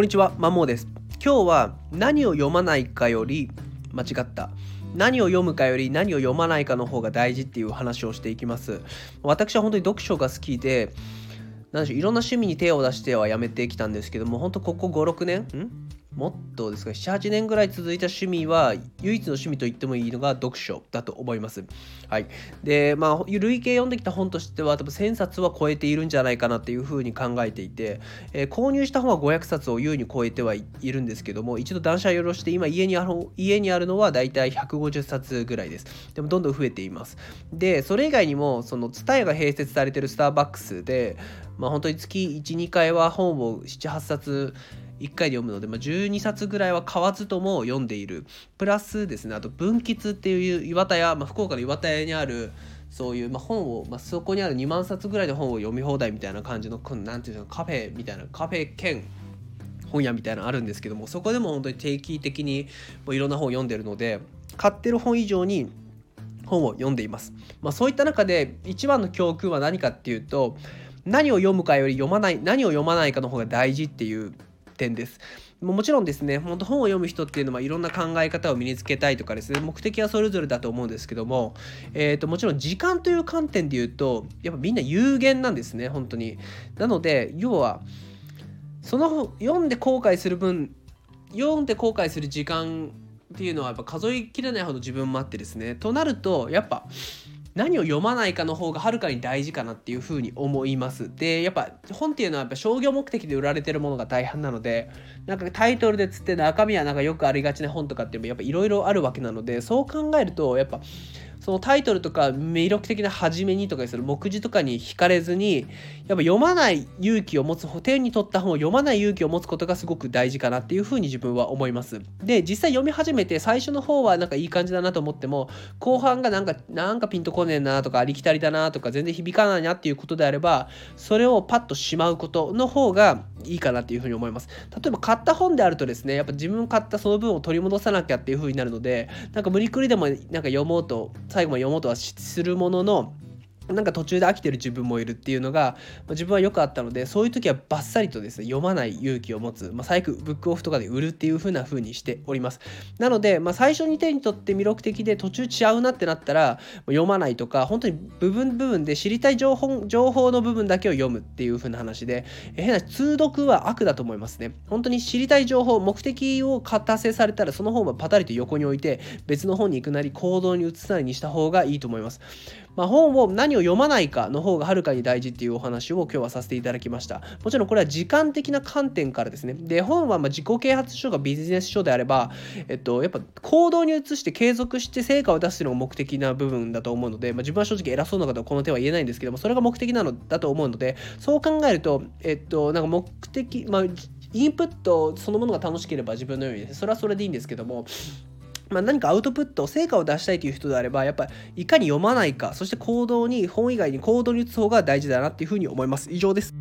こんにちは、まもです。今日は何を読まないかより間違った何を読むかより何を読まないかの方が大事っていう話をしていきます私は本当に読書が好きで何でしょういろんな趣味に手を出してはやめてきたんですけども本当ここ56年んもっとですか？78年ぐらい続いた趣味は唯一の趣味と言ってもいいのが読書だと思います。はい、でまあ累計読んできた本としては多分1000冊は超えているんじゃないかなっていうふうに考えていて、えー、購入した本は500冊を優に超えてはいるんですけども一度断捨離をろして今家にある家にあるのはだいたい150冊ぐらいです。でもどんどん増えています。でそれ以外にもそのツタヤが併設されてるスターバックスでまあ本当に月12回は本を78冊1回で読むので、まあ、12冊ぐらいは買わずとも読んでいる。プラスですねあと文吉っていう岩田屋、まあ、福岡の岩田屋にあるそういう、まあ、本を、まあ、そこにある2万冊ぐらいの本を読み放題みたいな感じのなんていうのカフェみたいなカフェ兼本屋みたいなのあるんですけどもそこでも本当に定期的にもういろんな本を読んでるので買ってる本以上に本を読んでいます、まあ、そういった中で一番の教訓は何かっていうと何を読むかより読まない何を読まないかの方が大事っていう点です。もちろんですね、本当本を読む人っていうのはいろんな考え方を身につけたいとかですね、目的はそれぞれだと思うんですけども、えー、ともちろん時間という観点で言うと、やっぱみんな有限なんですね、本当に。なので、要は、その読んで後悔する分、読んで後悔する時間っていうのはやっぱ数えきれないほど自分もあってですね。となると、やっぱ、何を読まないかの方がはるかに大事かなっていうふうに思います。で、やっぱ本っていうのはやっぱ商業目的で売られてるものが大半なので、なんかタイトルでつって中身はなんかよくありがちな本とかってやっぱいろいろあるわけなので、そう考えるとやっぱそのタイトルとか魅力的な初めにとかする目次とかに惹かれずにやっぱ読まない勇気を持つ手に取った本を読まない勇気を持つことがすごく大事かなっていうふうに自分は思います。で実際読み始めて最初の方はなんかいい感じだなと思っても後半がなんかなんかピンとこねえなとかありきたりだなとか全然響かないなっていうことであればそれをパッとしまうことの方がいいかなっていうふうに思います。例えば買った本であるとですねやっぱ自分買ったその分を取り戻さなきゃっていうふうになるのでなんか無理くりでもなんか読もうと最後まで読もうとはするもののなんか途中で飽きてる自分もいるっていうのが、まあ、自分はよくあったのでそういう時はバッサリとですね読まない勇気を持つ、まあ、最悪ブックオフとかで売るっていう風な風にしております。なので、まあ、最初に手に取って魅力的で途中違うなってなったら読まないとか本当に部分部分で知りたい情報情報の部分だけを読むっていう風な話で変な通読は悪だと思いますね。本当に知りたい情報目的を達成されたらその本はパタリと横に置いて別の本に行くなり行動に移すなりにした方がいいと思います。まあ、本を何を読まないかの方がはるかに大事っていうお話を今日はさせていただきました。もちろんこれは時間的な観点からですね。で、本はま自己啓発書がビジネス書であれば、えっと、やっぱ行動に移して継続して成果を出すのが目的な部分だと思うので、まあ、自分は正直偉そうな方はこの手は言えないんですけども、それが目的なのだと思うので、そう考えると、えっと、なんか目的、まあ、インプットそのものが楽しければ自分のように、ねそれはそれでいいんですけども、ま、何かアウトプット、成果を出したいという人であれば、やっぱりいかに読まないか、そして行動に、本以外に行動に移す方が大事だなっていうふうに思います。以上です。